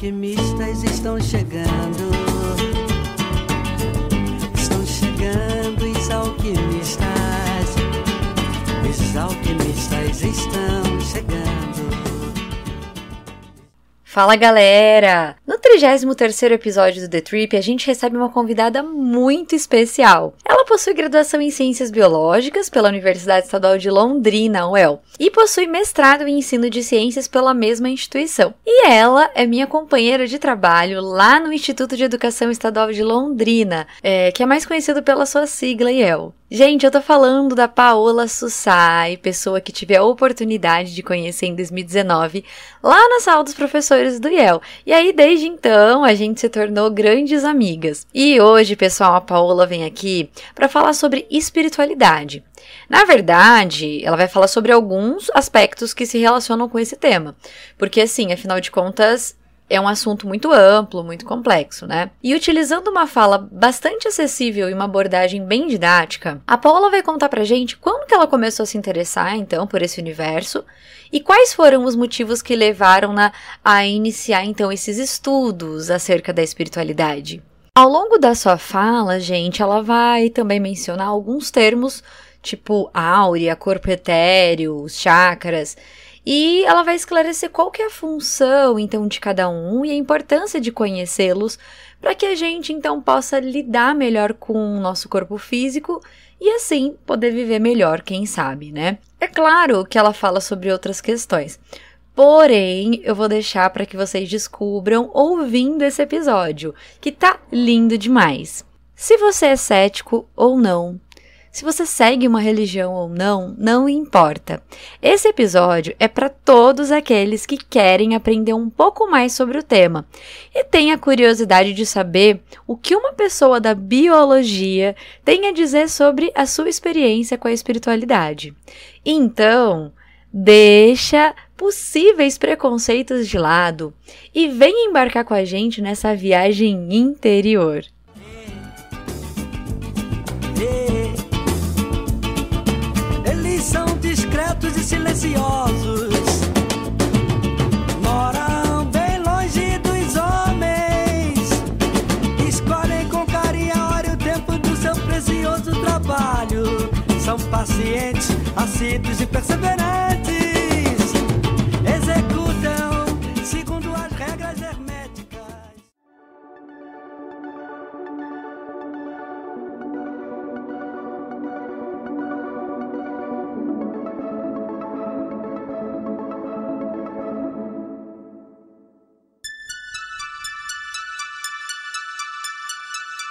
alquimistas estão chegando. Estão chegando os alquimistas. Os alquimistas estão chegando. Fala galera! No 33 episódio do The Trip, a gente recebe uma convidada muito especial. Ela possui graduação em Ciências Biológicas pela Universidade Estadual de Londrina, UEL, e possui mestrado em Ensino de Ciências pela mesma instituição. E ela é minha companheira de trabalho lá no Instituto de Educação Estadual de Londrina, é, que é mais conhecido pela sua sigla IEL. Gente, eu tô falando da Paola Sussai, pessoa que tive a oportunidade de conhecer em 2019, lá na sala dos professores do IEL. E aí, desde então, a gente se tornou grandes amigas. E hoje, pessoal, a Paola vem aqui para falar sobre espiritualidade. Na verdade, ela vai falar sobre alguns aspectos que se relacionam com esse tema. Porque, assim, afinal de contas, é um assunto muito amplo, muito complexo, né? E utilizando uma fala bastante acessível e uma abordagem bem didática, a Paula vai contar pra gente quando que ela começou a se interessar, então, por esse universo e quais foram os motivos que levaram-na a iniciar, então, esses estudos acerca da espiritualidade. Ao longo da sua fala, gente, ela vai também mencionar alguns termos tipo áurea, corpo etéreo, chakras, e ela vai esclarecer qual que é a função então de cada um e a importância de conhecê-los para que a gente então possa lidar melhor com o nosso corpo físico e assim poder viver melhor, quem sabe, né? É claro que ela fala sobre outras questões. Porém, eu vou deixar para que vocês descubram ouvindo esse episódio, que tá lindo demais. Se você é cético ou não, se você segue uma religião ou não, não importa. Esse episódio é para todos aqueles que querem aprender um pouco mais sobre o tema e têm a curiosidade de saber o que uma pessoa da biologia tem a dizer sobre a sua experiência com a espiritualidade. Então, deixa possíveis preconceitos de lado e vem embarcar com a gente nessa viagem interior. Silenciosos. Moram bem longe dos homens. Escolhem com carinho a hora e o tempo do seu precioso trabalho. São pacientes, assíduos e perseverantes.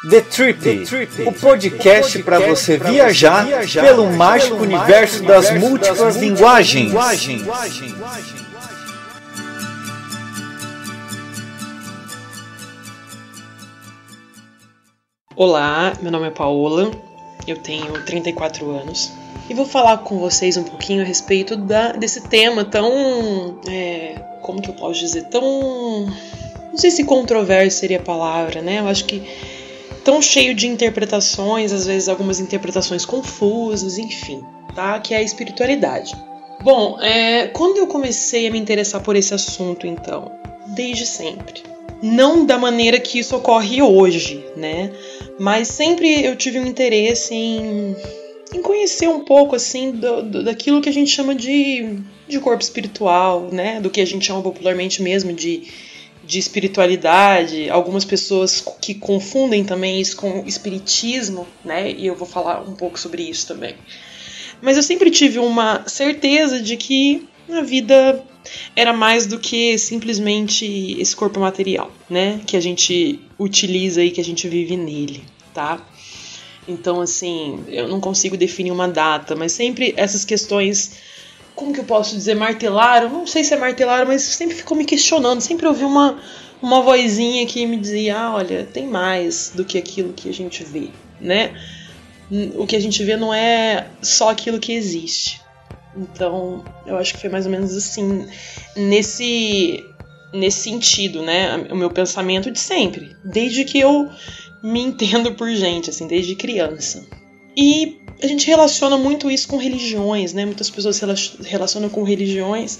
The Trip, o podcast para você viajar pelo mágico universo das múltiplas linguagens. Olá, meu nome é Paola, eu tenho 34 anos e vou falar com vocês um pouquinho a respeito da, desse tema tão. É, como que eu posso dizer? Tão. Não sei se controverso seria a palavra, né? Eu acho que tão cheio de interpretações, às vezes algumas interpretações confusas, enfim, tá? Que é a espiritualidade. Bom, é, quando eu comecei a me interessar por esse assunto, então, desde sempre. Não da maneira que isso ocorre hoje, né? Mas sempre eu tive um interesse em, em conhecer um pouco, assim, do, do, daquilo que a gente chama de, de corpo espiritual, né? Do que a gente chama popularmente mesmo de de espiritualidade, algumas pessoas que confundem também isso com espiritismo, né? E eu vou falar um pouco sobre isso também. Mas eu sempre tive uma certeza de que a vida era mais do que simplesmente esse corpo material, né? Que a gente utiliza e que a gente vive nele, tá? Então, assim, eu não consigo definir uma data, mas sempre essas questões como que eu posso dizer, martelaram, não sei se é martelaram, mas sempre ficou me questionando, sempre ouvi uma, uma vozinha que me dizia, ah, olha, tem mais do que aquilo que a gente vê, né? O que a gente vê não é só aquilo que existe. Então, eu acho que foi mais ou menos assim, nesse nesse sentido, né? O meu pensamento de sempre, desde que eu me entendo por gente, assim, desde criança. E a gente relaciona muito isso com religiões, né? Muitas pessoas se relacionam com religiões.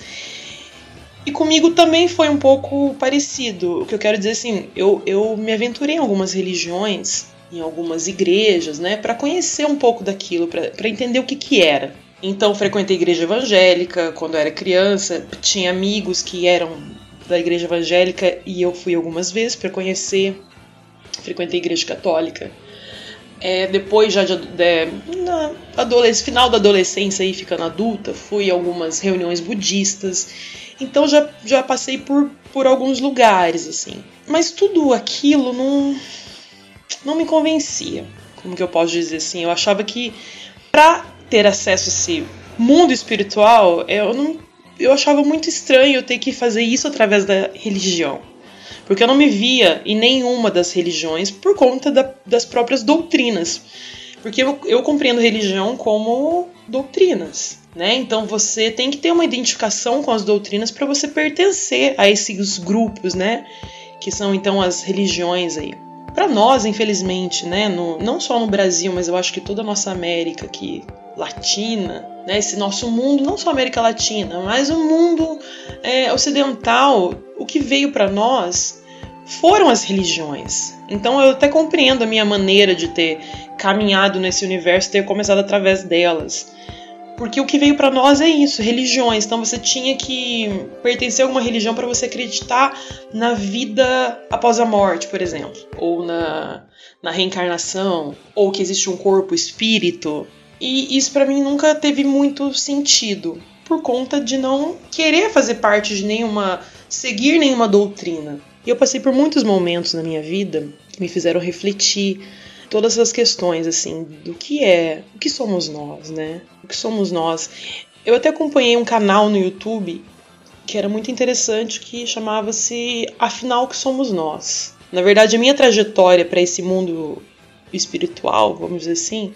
E comigo também foi um pouco parecido. O que eu quero dizer assim, eu, eu me aventurei em algumas religiões, em algumas igrejas, né, para conhecer um pouco daquilo, para entender o que que era. Então, frequentei igreja evangélica quando era criança, tinha amigos que eram da igreja evangélica e eu fui algumas vezes para conhecer. Frequentei igreja católica. É, depois, já de, de, na adolesc final da adolescência, aí, ficando adulta, fui a algumas reuniões budistas. Então já, já passei por, por alguns lugares, assim. Mas tudo aquilo não, não me convencia. Como que eu posso dizer assim? Eu achava que para ter acesso a esse mundo espiritual, eu não eu achava muito estranho ter que fazer isso através da religião. Porque eu não me via em nenhuma das religiões por conta da, das próprias doutrinas. Porque eu, eu compreendo religião como doutrinas, né? Então você tem que ter uma identificação com as doutrinas para você pertencer a esses grupos, né? Que são então as religiões aí. Para nós, infelizmente, né? No, não só no Brasil, mas eu acho que toda a nossa América aqui latina, né, esse nosso mundo, não só América Latina, mas o mundo é, ocidental, o que veio para nós foram as religiões. Então eu até compreendo a minha maneira de ter caminhado nesse universo, ter começado através delas. Porque o que veio para nós é isso, religiões. Então você tinha que pertencer a alguma religião para você acreditar na vida após a morte, por exemplo, ou na, na reencarnação, ou que existe um corpo espírito, e isso para mim nunca teve muito sentido, por conta de não querer fazer parte de nenhuma. seguir nenhuma doutrina. E eu passei por muitos momentos na minha vida que me fizeram refletir todas essas questões, assim, do que é, o que somos nós, né? O que somos nós. Eu até acompanhei um canal no YouTube que era muito interessante, que chamava-se Afinal, o que somos nós? Na verdade, a minha trajetória para esse mundo espiritual, vamos dizer assim,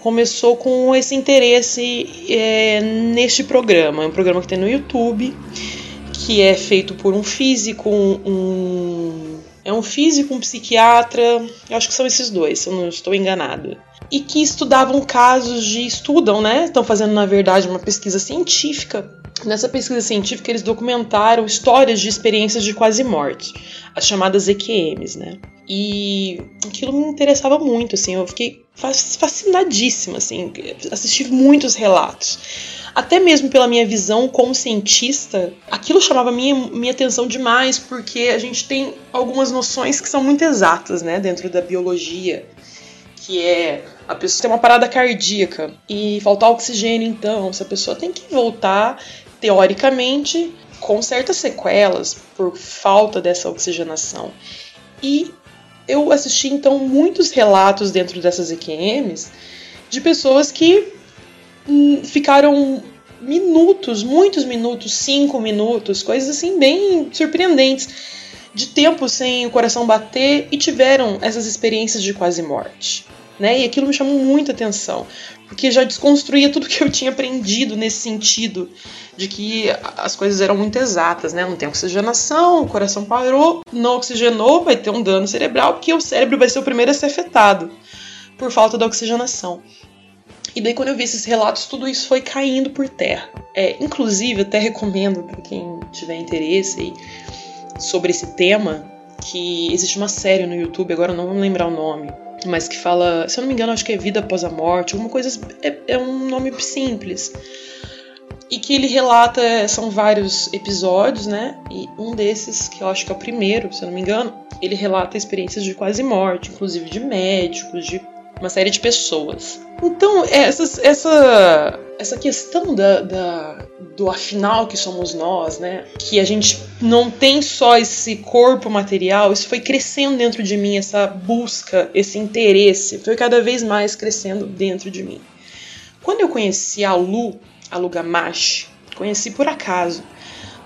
começou com esse interesse é, neste programa. É um programa que tem no YouTube, que é feito por um físico, um, um é um físico, um psiquiatra, eu acho que são esses dois, se eu não estou enganado. E que estudavam casos de. estudam, né? Estão fazendo, na verdade, uma pesquisa científica. Nessa pesquisa científica, eles documentaram histórias de experiências de quase morte, as chamadas EQMs, né? E aquilo me interessava muito, assim, eu fiquei fascinadíssima, assim, assisti muitos relatos. Até mesmo pela minha visão como cientista, aquilo chamava minha, minha atenção demais, porque a gente tem algumas noções que são muito exatas, né, dentro da biologia, que é a pessoa tem uma parada cardíaca e faltar oxigênio, então, essa pessoa tem que voltar, teoricamente, com certas sequelas por falta dessa oxigenação. E eu assisti então muitos relatos dentro dessas EQMs de pessoas que hum, ficaram minutos, muitos minutos, cinco minutos, coisas assim bem surpreendentes, de tempo sem o coração bater e tiveram essas experiências de quase morte. Né? E aquilo me chamou muita atenção, porque já desconstruía tudo que eu tinha aprendido nesse sentido de que as coisas eram muito exatas, né? Não tem oxigenação, o coração parou, não oxigenou, vai ter um dano cerebral, porque o cérebro vai ser o primeiro a ser afetado por falta da oxigenação. E daí, quando eu vi esses relatos, tudo isso foi caindo por terra. É, inclusive, até recomendo para quem tiver interesse sobre esse tema, que existe uma série no YouTube, agora não vou lembrar o nome, mas que fala, se eu não me engano, acho que é Vida Após a Morte, alguma coisa. É, é um nome simples e que ele relata, são vários episódios, né? E um desses, que eu acho que é o primeiro, se eu não me engano, ele relata experiências de quase morte, inclusive de médicos, de uma série de pessoas. Então, essa, essa, essa questão da, da, do afinal que somos nós, né? Que a gente não tem só esse corpo material, isso foi crescendo dentro de mim, essa busca, esse interesse, foi cada vez mais crescendo dentro de mim. Quando eu conheci a Lu, a Lugamash. Conheci por acaso,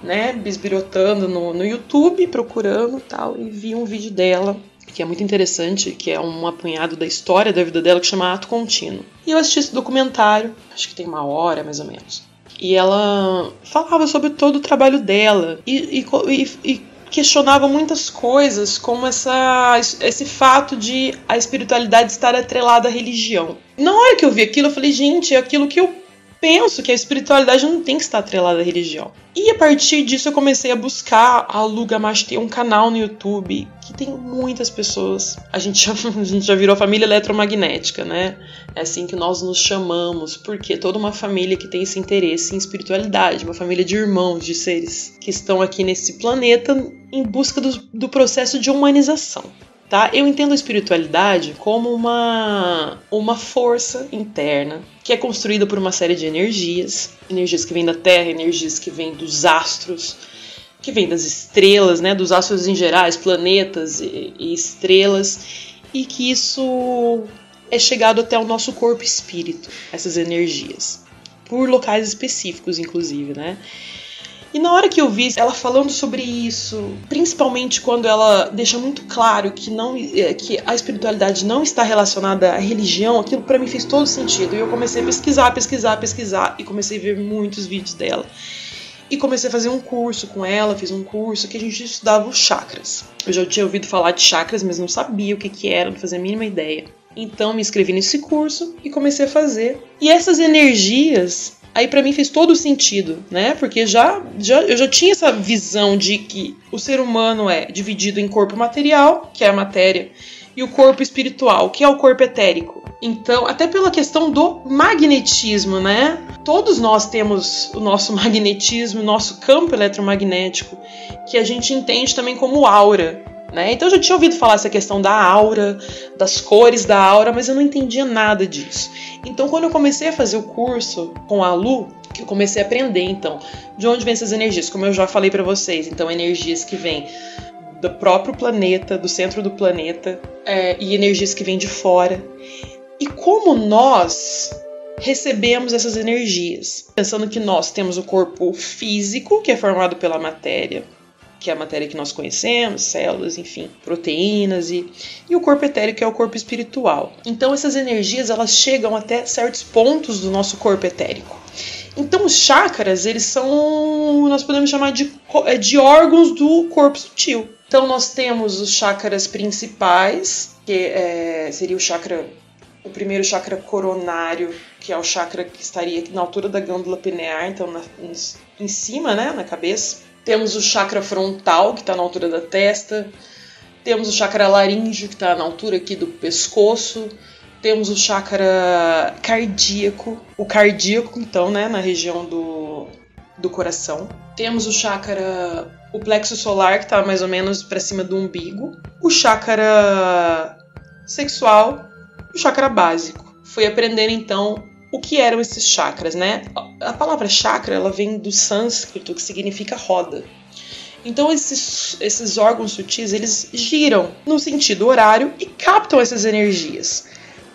né? Bisbirotando no, no YouTube, procurando tal, e vi um vídeo dela que é muito interessante, que é um apunhado da história da vida dela que chama Ato Contínuo. E eu assisti esse documentário, acho que tem uma hora mais ou menos. E ela falava sobre todo o trabalho dela e, e, e questionava muitas coisas, como essa, esse fato de a espiritualidade estar atrelada à religião. Na hora que eu vi aquilo, eu falei, gente, é aquilo que eu penso que a espiritualidade não tem que estar atrelada à religião. E a partir disso eu comecei a buscar a Luga tem um canal no YouTube que tem muitas pessoas. A gente já, a gente já virou família eletromagnética, né? É assim que nós nos chamamos, porque toda uma família que tem esse interesse em espiritualidade, uma família de irmãos, de seres que estão aqui nesse planeta em busca do, do processo de humanização tá? Eu entendo a espiritualidade como uma, uma força interna que é construída por uma série de energias, energias que vêm da Terra, energias que vêm dos astros, que vêm das estrelas, né, dos astros em gerais, planetas e, e estrelas, e que isso é chegado até o nosso corpo espírito, essas energias, por locais específicos, inclusive, né? E na hora que eu vi ela falando sobre isso, principalmente quando ela deixa muito claro que não é, que a espiritualidade não está relacionada à religião, aquilo para mim fez todo sentido. E eu comecei a pesquisar, pesquisar, pesquisar e comecei a ver muitos vídeos dela. E comecei a fazer um curso com ela, fiz um curso que a gente estudava os chakras. Eu já tinha ouvido falar de chakras, mas não sabia o que, que era, não fazia a mínima ideia. Então me inscrevi nesse curso e comecei a fazer. E essas energias aí para mim fez todo o sentido, né? Porque já, já eu já tinha essa visão de que o ser humano é dividido em corpo material, que é a matéria, e o corpo espiritual, que é o corpo etérico. Então, até pela questão do magnetismo, né? Todos nós temos o nosso magnetismo, o nosso campo eletromagnético, que a gente entende também como aura. Né? Então eu já tinha ouvido falar essa questão da aura, das cores da aura, mas eu não entendia nada disso. Então quando eu comecei a fazer o curso com a Lu, que eu comecei a aprender então de onde vêm essas energias, como eu já falei para vocês, então energias que vêm do próprio planeta, do centro do planeta, é, e energias que vêm de fora. E como nós recebemos essas energias, pensando que nós temos o corpo físico, que é formado pela matéria, que é a matéria que nós conhecemos, células, enfim, proteínas e, e o corpo etérico que é o corpo espiritual. Então essas energias elas chegam até certos pontos do nosso corpo etérico. Então os chakras eles são nós podemos chamar de, é, de órgãos do corpo sutil. Então nós temos os chakras principais que é, seria o chakra o primeiro chakra coronário, que é o chakra que estaria na altura da glândula pineal, então na, em cima, né, na cabeça. Temos o chakra frontal, que está na altura da testa. Temos o chakra laríngeo, que está na altura aqui do pescoço. Temos o chakra cardíaco. O cardíaco, então, né, na região do, do coração. Temos o chakra, o plexo solar, que está mais ou menos para cima do umbigo. O chakra sexual o chakra básico. Fui aprender, então, o que eram esses chakras, né? A palavra chakra ela vem do sânscrito que significa roda. Então esses, esses órgãos sutis eles giram no sentido horário e captam essas energias.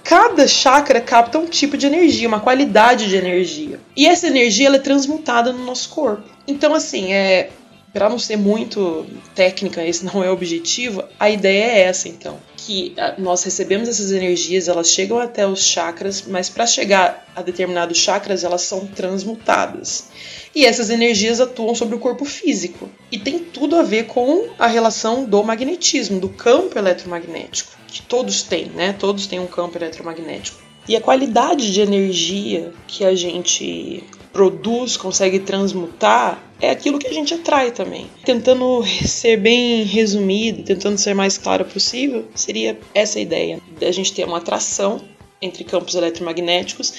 Cada chakra capta um tipo de energia, uma qualidade de energia. E essa energia ela é transmutada no nosso corpo. Então assim, é para não ser muito técnica, esse não é o objetivo, a ideia é essa então, que ah, nós recebemos essas energias, elas chegam até os chakras, mas para chegar a determinados chakras, elas são transmutadas. E essas energias atuam sobre o corpo físico e tem tudo a ver com a relação do magnetismo, do campo eletromagnético, que todos têm, né? Todos têm um campo eletromagnético. E a qualidade de energia que a gente produz, consegue transmutar, é aquilo que a gente atrai também. Tentando ser bem resumido, tentando ser mais claro possível, seria essa a ideia: a gente ter uma atração entre campos eletromagnéticos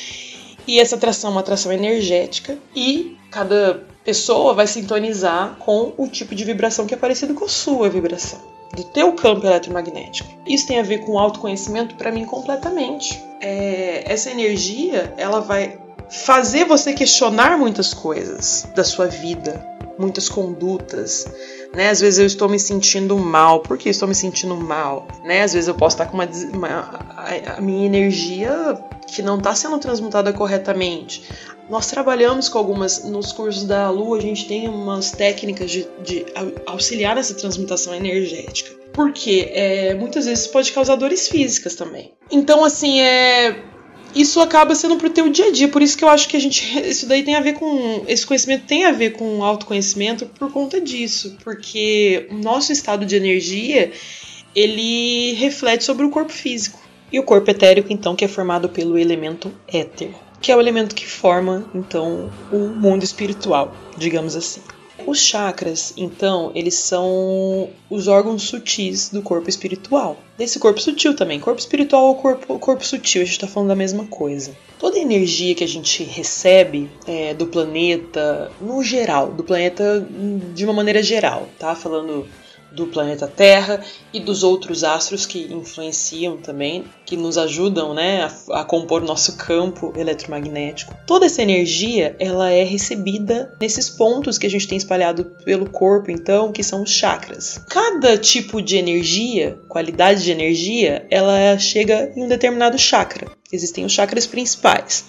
e essa atração é uma atração energética e cada pessoa vai sintonizar com o tipo de vibração que é parecido com a sua vibração, do teu campo eletromagnético. Isso tem a ver com autoconhecimento para mim completamente. É, essa energia ela vai fazer você questionar muitas coisas da sua vida, muitas condutas, né? Às vezes eu estou me sentindo mal. Por que estou me sentindo mal? Né? Às vezes eu posso estar com uma, uma a, a minha energia que não está sendo transmutada corretamente. Nós trabalhamos com algumas nos cursos da Lua, a gente tem umas técnicas de, de auxiliar nessa transmutação energética. Porque é, muitas vezes pode causar dores físicas também. Então, assim, é isso acaba sendo pro teu dia a dia. Por isso que eu acho que a gente. Isso daí tem a ver com. Esse conhecimento tem a ver com autoconhecimento por conta disso. Porque o nosso estado de energia ele reflete sobre o corpo físico. E o corpo etérico, então, que é formado pelo elemento éter. que é o elemento que forma então o mundo espiritual, digamos assim. Os chakras, então, eles são os órgãos sutis do corpo espiritual. Desse corpo sutil também. Corpo espiritual ou corpo, corpo sutil, a gente está falando da mesma coisa. Toda a energia que a gente recebe é, do planeta, no geral, do planeta de uma maneira geral, tá? Falando do planeta Terra e dos outros astros que influenciam também, que nos ajudam né, a, a compor nosso campo eletromagnético. Toda essa energia ela é recebida nesses pontos que a gente tem espalhado pelo corpo, então, que são os chakras. Cada tipo de energia, qualidade de energia, ela chega em um determinado chakra. Existem os chakras principais.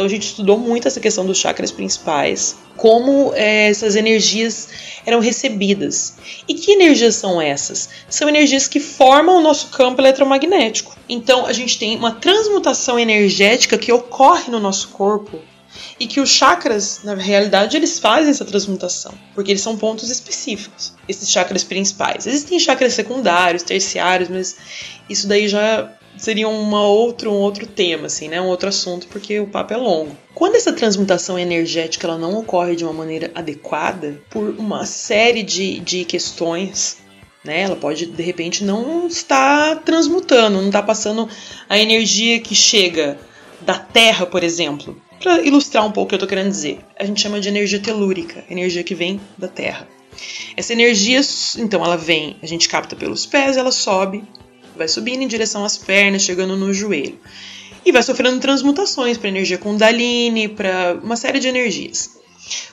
Então a gente estudou muito essa questão dos chakras principais, como é, essas energias eram recebidas. E que energias são essas? São energias que formam o nosso campo eletromagnético. Então a gente tem uma transmutação energética que ocorre no nosso corpo e que os chakras, na realidade, eles fazem essa transmutação, porque eles são pontos específicos, esses chakras principais. Existem chakras secundários, terciários, mas isso daí já seria uma outro, um outro tema, assim, né? Um outro assunto, porque o papo é longo. Quando essa transmutação energética ela não ocorre de uma maneira adequada, por uma série de, de questões, né? Ela pode, de repente, não estar transmutando, não estar passando a energia que chega da Terra, por exemplo. Para ilustrar um pouco o que eu estou querendo dizer, a gente chama de energia telúrica, energia que vem da Terra. Essa energia, então, ela vem, a gente capta pelos pés, ela sobe vai subindo em direção às pernas, chegando no joelho. E vai sofrendo transmutações para energia Kundalini, para uma série de energias.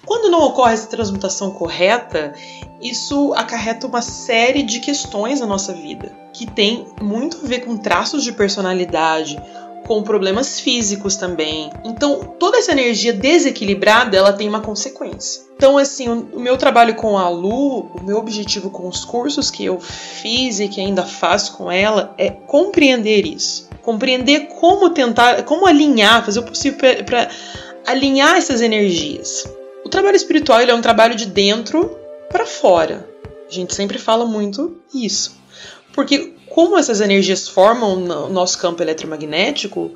Quando não ocorre essa transmutação correta, isso acarreta uma série de questões na nossa vida, que tem muito a ver com traços de personalidade, com problemas físicos também. Então, toda essa energia desequilibrada, ela tem uma consequência. Então, assim, o, meu trabalho com a Lu, o meu objetivo com os cursos que eu fiz e que ainda faço com ela é compreender isso. Compreender como tentar, como alinhar, fazer o possível para alinhar essas energias. O trabalho espiritual é um trabalho de dentro para fora. A gente sempre fala muito isso. Porque como essas energias formam o nosso campo eletromagnético,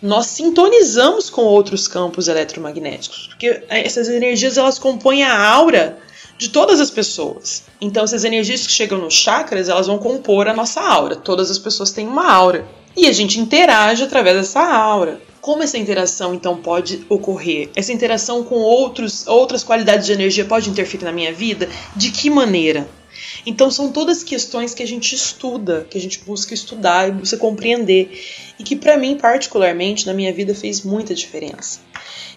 nós sintonizamos com outros campos eletromagnéticos, porque essas energias elas compõem a aura de todas as pessoas. Então, essas energias que chegam nos chakras, elas vão compor a nossa aura. Todas as pessoas têm uma aura. E a gente interage através dessa aura. Como essa interação então pode ocorrer? Essa interação com outros, outras qualidades de energia pode interferir na minha vida? De que maneira? Então são todas questões que a gente estuda, que a gente busca estudar e busca compreender e que para mim particularmente na minha vida fez muita diferença.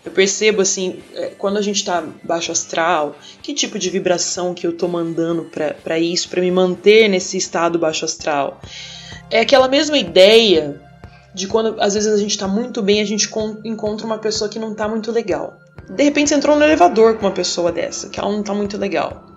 Eu percebo assim, é, quando a gente tá baixo astral, que tipo de vibração que eu tô mandando para isso, para me manter nesse estado baixo astral. É aquela mesma ideia de quando às vezes a gente tá muito bem, a gente encontra uma pessoa que não tá muito legal. De repente você entrou no elevador com uma pessoa dessa, que ela não tá muito legal.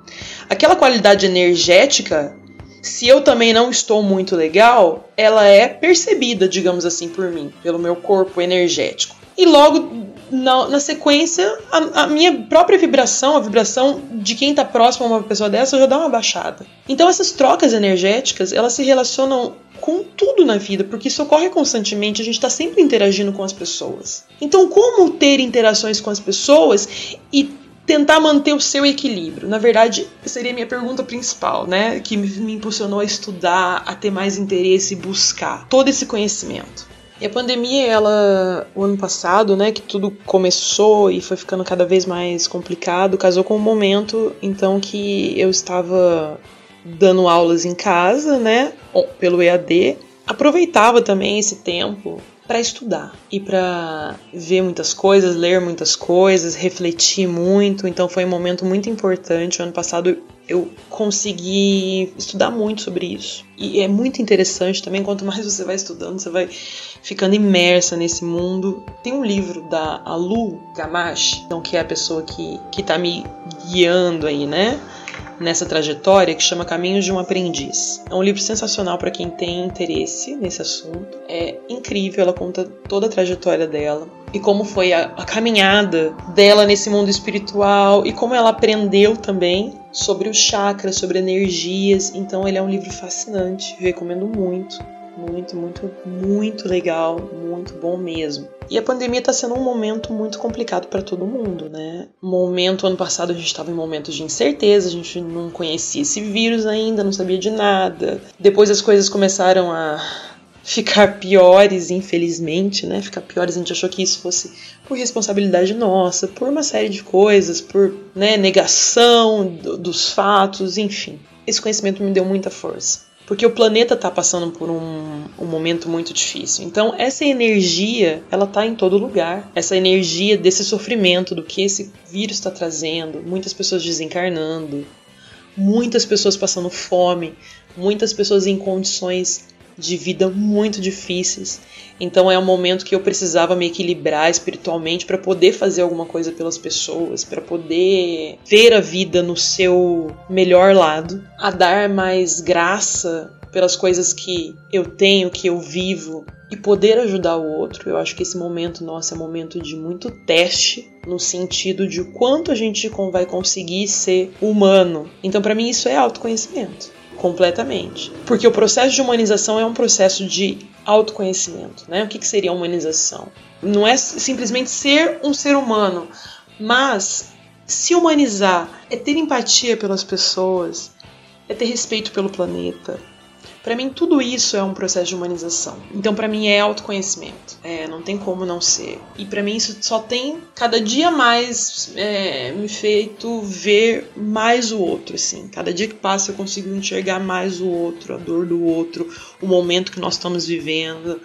Aquela qualidade energética, se eu também não estou muito legal, ela é percebida, digamos assim, por mim, pelo meu corpo energético. E logo na, na sequência, a, a, minha própria vibração, a vibração de quem está próximo a uma pessoa dessa, já dá uma baixada. Então essas trocas energéticas, elas se relacionam com tudo na vida, porque isso ocorre constantemente, a gente está sempre interagindo com as pessoas. Então, como ter interações com as pessoas e tentar manter o seu equilíbrio. Na verdade, seria a minha pergunta principal, né? Que me impulsionou a estudar, a ter mais interesse e buscar todo esse conhecimento. E a pandemia, ela, o ano passado, né, que tudo começou e foi ficando cada vez mais complicado, casou com um momento, então, que eu estava dando aulas em casa, né, pelo EAD, aproveitava também esse tempo para estudar e para ver muitas coisas, ler muitas coisas, refletir muito. Então foi um momento muito importante. O ano passado eu consegui estudar muito sobre isso. E é muito interessante também, quanto mais você vai estudando, você vai ficando imersa nesse mundo. Tem um livro da Alu Gamache, então, que é a pessoa que, que tá me guiando aí, né? Nessa trajetória que chama Caminhos de um Aprendiz. É um livro sensacional para quem tem interesse nesse assunto. É incrível, ela conta toda a trajetória dela e como foi a, a caminhada dela nesse mundo espiritual e como ela aprendeu também sobre os chakras, sobre energias. Então ele é um livro fascinante, recomendo muito muito, muito, muito legal, muito bom mesmo. E a pandemia está sendo um momento muito complicado para todo mundo, né? Momento ano passado a gente estava em momentos de incerteza, a gente não conhecia esse vírus ainda, não sabia de nada. Depois as coisas começaram a ficar piores, infelizmente, né? Ficar piores, a gente achou que isso fosse por responsabilidade nossa, por uma série de coisas, por né, negação do, dos fatos, enfim. Esse conhecimento me deu muita força. Porque o planeta está passando por um, um, momento muito difícil. Então, essa energia, ela está em todo lugar. Essa energia desse sofrimento, do que esse vírus está trazendo, muitas pessoas desencarnando, muitas pessoas passando fome, muitas pessoas em condições de vida muito difíceis. Então é um momento que eu precisava me equilibrar espiritualmente para poder fazer alguma coisa pelas pessoas, para poder ver a vida no seu melhor lado, a dar mais graça pelas coisas que eu tenho, que eu vivo e poder ajudar o outro. Eu acho que esse momento nosso é um momento de muito teste no sentido de quanto a gente vai conseguir ser humano. Então para mim isso é autoconhecimento completamente. Porque o processo de humanização é um processo de autoconhecimento. Né? O que, que seria humanização? Não é simplesmente ser um ser humano, mas se humanizar é ter empatia pelas pessoas, é ter respeito pelo planeta, para mim, tudo isso é um processo de humanização. Então, para mim, é autoconhecimento. É, não tem como não ser. E para mim, isso só tem cada dia mais é, me feito ver mais o outro, assim. Cada dia que passa, eu consigo enxergar mais o outro, a dor do outro, o momento que nós estamos vivendo.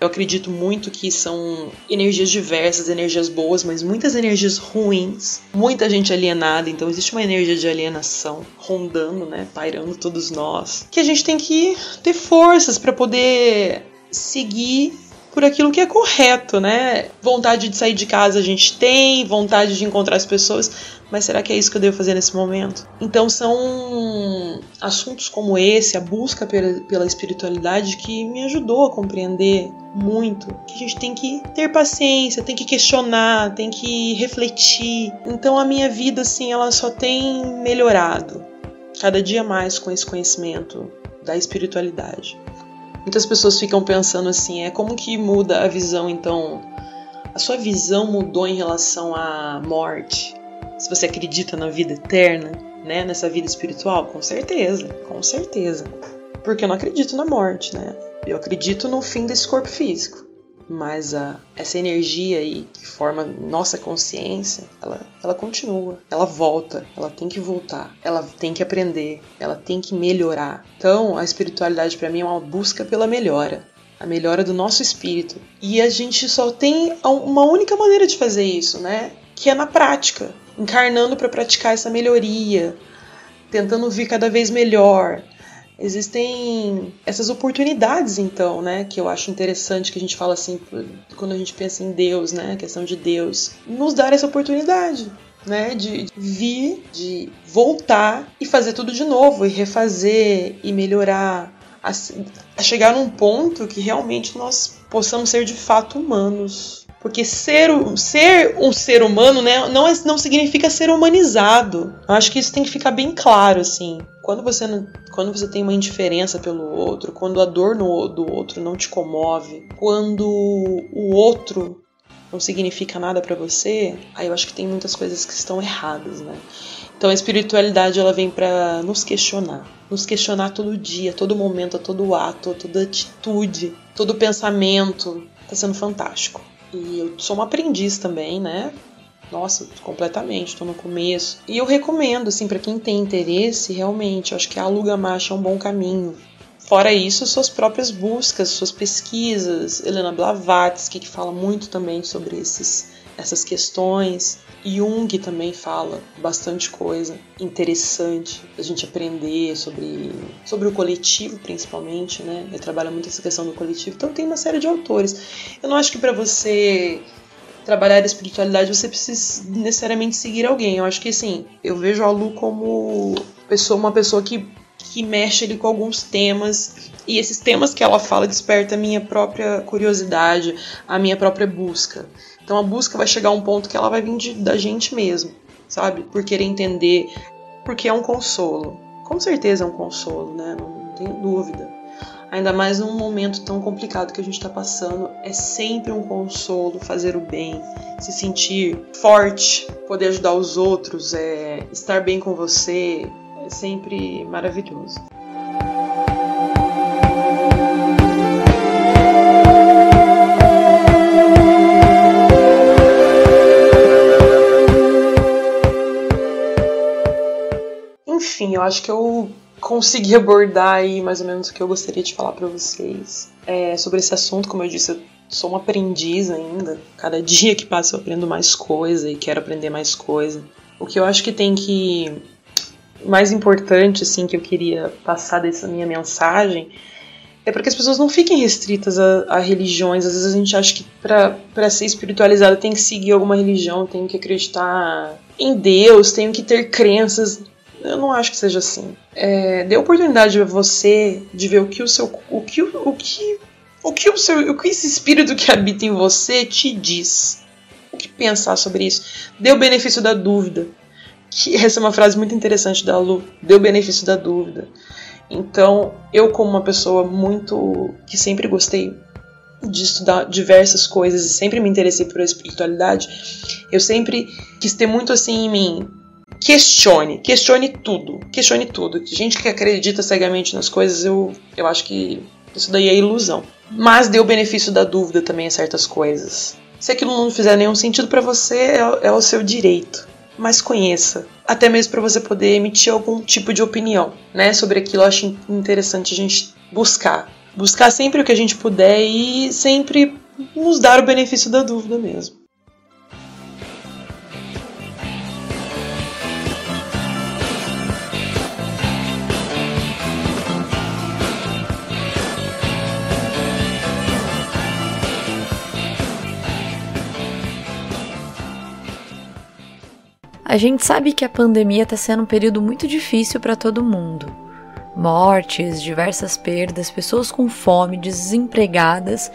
Eu acredito muito que são energias diversas, energias boas, mas muitas energias ruins, muita gente alienada, então existe uma energia de alienação rondando, né, pairando todos nós, que a gente tem que ter forças para poder seguir por aquilo que é correto, né? Vontade de sair de casa a gente tem, vontade de encontrar as pessoas, mas será que é isso que eu devo fazer nesse momento? Então são assuntos como esse, a busca pela, espiritualidade, que me ajudou a compreender muito que a gente tem que ter paciência, tem que questionar, tem que refletir. Então a minha vida assim, ela só tem melhorado cada dia mais com esse conhecimento da espiritualidade. Muitas pessoas ficam pensando assim, é como que muda a visão então? A sua visão mudou em relação à morte? Se você acredita na vida eterna, né, nessa vida espiritual, com certeza, com certeza. Porque eu não acredito na morte, né? Eu acredito no fim desse corpo físico mas a, essa energia aí que forma nossa consciência, ela, ela continua, ela volta, ela tem que voltar, ela tem que aprender, ela tem que melhorar. Então, a espiritualidade para mim é uma busca pela melhora, a melhora do nosso espírito. E a gente só tem uma única maneira de fazer isso, né? Que é na prática, encarnando para praticar essa melhoria, tentando vir cada vez melhor, existem essas oportunidades então, né, que eu acho interessante que a gente fala assim quando a gente pensa em Deus, né, a questão de Deus, nos dar essa oportunidade, né, de vir, de voltar e fazer tudo de novo e refazer e melhorar, a, a chegar num ponto que realmente nós possamos ser de fato humanos, porque ser, ser um ser humano né, não, é, não significa ser humanizado. Eu acho que isso tem que ficar bem claro, assim. Quando você, quando você tem uma indiferença pelo outro, quando a dor no, do outro não te comove, quando o outro não significa nada para você, aí eu acho que tem muitas coisas que estão erradas, né? Então a espiritualidade ela vem para nos questionar, nos questionar todo dia, todo momento, todo ato, toda atitude, todo pensamento. Tá sendo fantástico. E eu sou uma aprendiz também, né? Nossa, completamente, estou no começo. E eu recomendo, assim, para quem tem interesse, realmente, acho que a Aluga Marcha é um bom caminho. Fora isso, suas próprias buscas, suas pesquisas. Helena Blavatsky, que fala muito também sobre esses, essas questões. Jung também fala bastante coisa interessante a gente aprender sobre, sobre o coletivo, principalmente, né? Ele trabalha muito essa questão do coletivo. Então tem uma série de autores. Eu não acho que para você trabalhar a espiritualidade você precisa necessariamente seguir alguém. Eu acho que assim, eu vejo a Lu como pessoa, uma pessoa que, que mexe ali com alguns temas e esses temas que ela fala desperta a minha própria curiosidade, a minha própria busca. Então a busca vai chegar a um ponto que ela vai vir de, da gente mesmo, sabe? Por querer entender, porque é um consolo. Com certeza é um consolo, né? Não, não tenho dúvida. ainda mais num momento tão complicado que a gente está passando, é sempre um consolo fazer o bem, se sentir forte, poder ajudar os outros, é, estar bem com você, é sempre maravilhoso. Eu acho que eu consegui abordar aí mais ou menos o que eu gostaria de falar para vocês é, sobre esse assunto. Como eu disse, eu sou uma aprendiz ainda. Cada dia que passa eu aprendo mais coisa e quero aprender mais coisa. O que eu acho que tem que mais importante assim que eu queria passar dessa minha mensagem é para que as pessoas não fiquem restritas a, a, religiões. Às vezes a gente acha que para ser espiritualizada tem que seguir alguma religião, tem que acreditar em Deus, tem que ter crenças. Eu não acho que seja assim. É, dê oportunidade a você de ver o que o seu. O que o, que. O que o seu. O que esse espírito que habita em você te diz. O que pensar sobre isso? Dê o benefício da dúvida. Que essa é uma frase muito interessante da Lu. Dê o benefício da dúvida. Então, eu como uma pessoa muito que sempre gostei de estudar diversas coisas e sempre me interessei por espiritualidade, eu sempre quis ter muito assim em mim questione, questione tudo, questione tudo. Gente que acredita cegamente nas coisas, eu, eu acho que isso daí é ilusão. Mas dê o benefício da dúvida também a certas coisas. Se aquilo não fizer nenhum sentido para você, é, é o seu direito. Mas conheça, até mesmo para você poder emitir algum tipo de opinião, né? Sobre aquilo, eu acho interessante a gente buscar. Buscar sempre o que a gente puder e sempre nos dar o benefício da dúvida mesmo. A gente sabe que a pandemia está sendo um período muito difícil para todo mundo. Mortes, diversas perdas, pessoas com fome, desempregadas,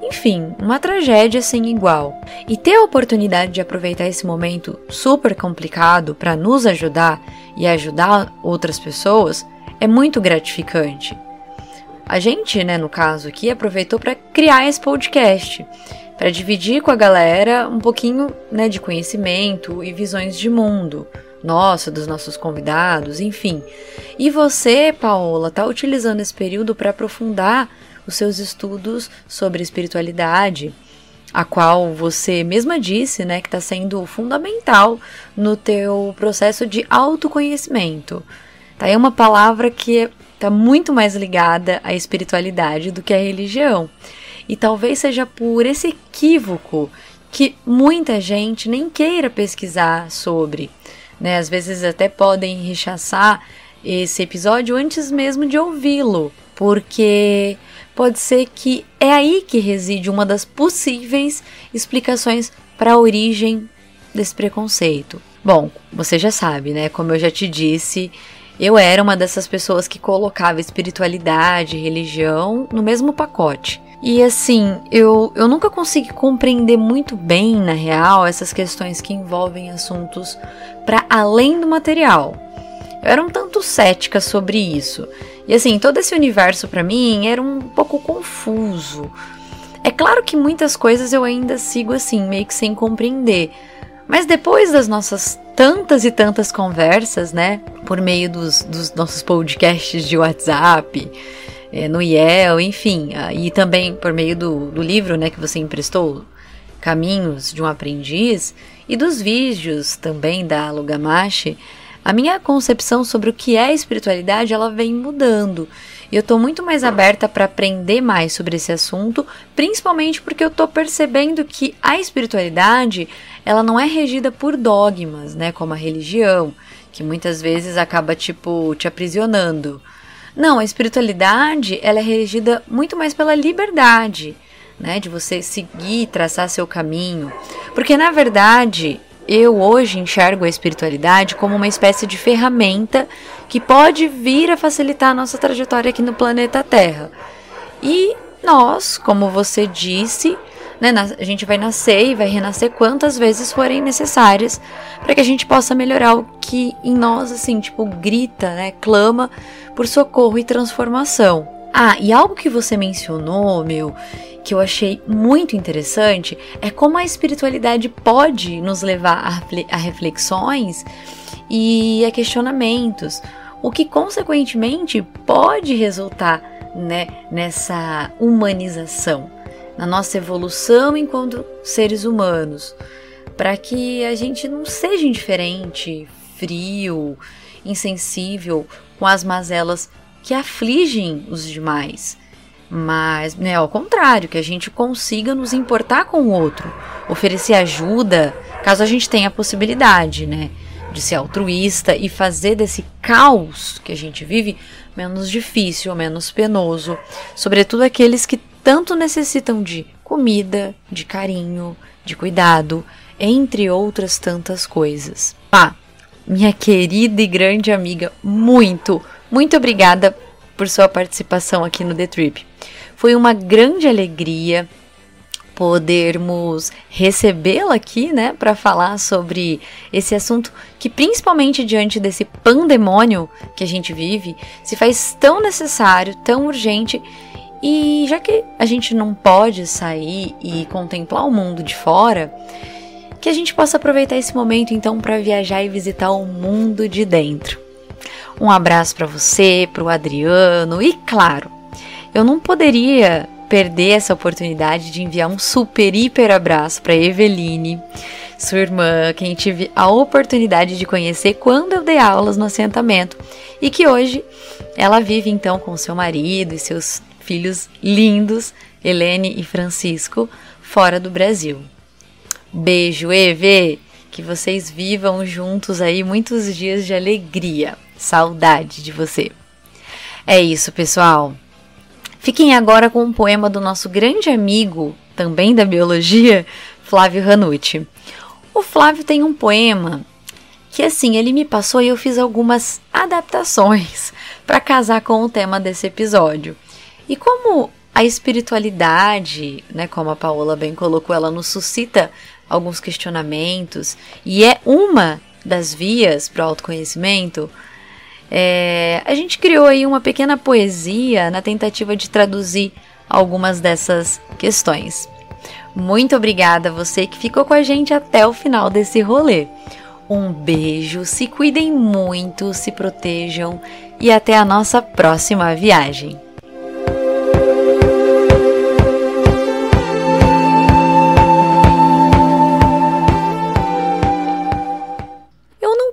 enfim, uma tragédia sem igual. E ter a oportunidade de aproveitar esse momento super complicado para nos ajudar e ajudar outras pessoas é muito gratificante. A gente, né, no caso aqui, aproveitou para criar esse podcast para dividir com a galera um pouquinho né, de conhecimento e visões de mundo, nossa, dos nossos convidados, enfim. E você, Paola, está utilizando esse período para aprofundar os seus estudos sobre espiritualidade, a qual você mesma disse, né, que está sendo fundamental no teu processo de autoconhecimento. Tá aí uma palavra que está muito mais ligada à espiritualidade do que à religião. E talvez seja por esse equívoco que muita gente nem queira pesquisar sobre. Né? Às vezes até podem rechaçar esse episódio antes mesmo de ouvi-lo, porque pode ser que é aí que reside uma das possíveis explicações para a origem desse preconceito. Bom, você já sabe, né? Como eu já te disse, eu era uma dessas pessoas que colocava espiritualidade e religião no mesmo pacote. E assim, eu, eu nunca consegui compreender muito bem, na real, essas questões que envolvem assuntos para além do material. Eu era um tanto cética sobre isso. E assim, todo esse universo para mim era um pouco confuso. É claro que muitas coisas eu ainda sigo assim, meio que sem compreender. Mas depois das nossas tantas e tantas conversas, né, por meio dos, dos nossos podcasts de WhatsApp, é, no IEL, enfim, ah, e também por meio do, do livro né, que você emprestou, Caminhos de um Aprendiz, e dos vídeos também da Lugamashi, a minha concepção sobre o que é espiritualidade ela vem mudando. E eu estou muito mais aberta para aprender mais sobre esse assunto, principalmente porque eu estou percebendo que a espiritualidade ela não é regida por dogmas, né, como a religião, que muitas vezes acaba tipo te aprisionando. Não, a espiritualidade ela é regida muito mais pela liberdade, né, de você seguir, traçar seu caminho, porque na verdade eu hoje enxergo a espiritualidade como uma espécie de ferramenta que pode vir a facilitar a nossa trajetória aqui no planeta Terra. E nós, como você disse, né, a gente vai nascer e vai renascer quantas vezes forem necessárias para que a gente possa melhorar o que em nós, assim, tipo, grita, né, clama por socorro e transformação. Ah, e algo que você mencionou, meu, que eu achei muito interessante é como a espiritualidade pode nos levar a reflexões e a questionamentos, o que consequentemente pode resultar né, nessa humanização, na nossa evolução enquanto seres humanos, para que a gente não seja indiferente, frio, insensível com as mazelas que afligem os demais. Mas, né, ao contrário, que a gente consiga nos importar com o outro, oferecer ajuda, caso a gente tenha a possibilidade, né, de ser altruísta e fazer desse caos que a gente vive menos difícil, menos penoso, sobretudo aqueles que tanto necessitam de comida, de carinho, de cuidado, entre outras tantas coisas. Pá, minha querida e grande amiga, muito, muito obrigada por sua participação aqui no The Trip. Foi uma grande alegria podermos recebê-la aqui, né, para falar sobre esse assunto que principalmente diante desse pandemônio que a gente vive, se faz tão necessário, tão urgente e já que a gente não pode sair e contemplar o mundo de fora, que a gente possa aproveitar esse momento então para viajar e visitar o mundo de dentro. Um abraço para você, para o Adriano e, claro, eu não poderia perder essa oportunidade de enviar um super hiper abraço para Eveline, sua irmã, quem tive a oportunidade de conhecer quando eu dei aulas no assentamento e que hoje ela vive então com seu marido e seus filhos lindos, Helene e Francisco, fora do Brasil. Beijo, Eve! Que vocês vivam juntos aí muitos dias de alegria. Saudade de você. É isso, pessoal. Fiquem agora com um poema do nosso grande amigo, também da biologia, Flávio Ranucci. O Flávio tem um poema que assim, ele me passou e eu fiz algumas adaptações para casar com o tema desse episódio. E como a espiritualidade, né, como a Paola bem colocou, ela nos suscita alguns questionamentos e é uma das vias para o autoconhecimento, é, a gente criou aí uma pequena poesia na tentativa de traduzir algumas dessas questões. Muito obrigada a você que ficou com a gente até o final desse rolê. Um beijo, se cuidem muito, se protejam e até a nossa próxima viagem.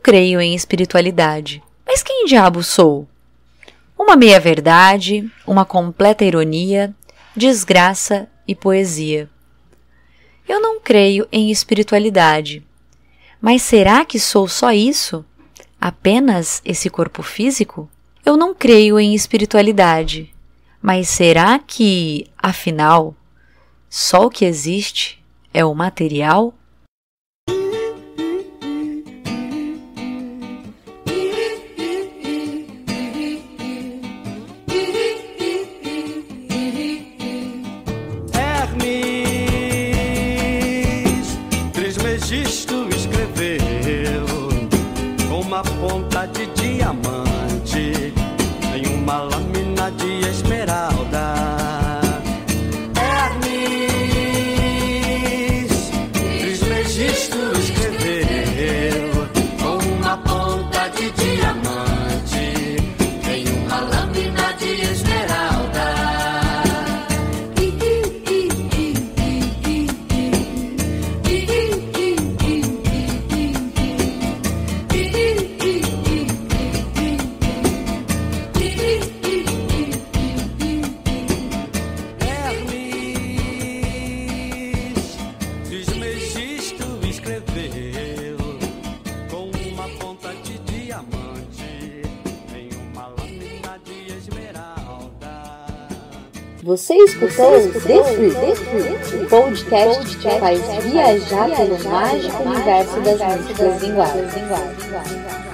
Creio em espiritualidade mas quem diabo sou? Uma meia-verdade, uma completa ironia, desgraça e poesia. Eu não creio em espiritualidade. Mas será que sou só isso? Apenas esse corpo físico? Eu não creio em espiritualidade. Mas será que, afinal, só o que existe é o material? Você escutou o podcast que faz viajar pelo mágico universo das músicas linguagens.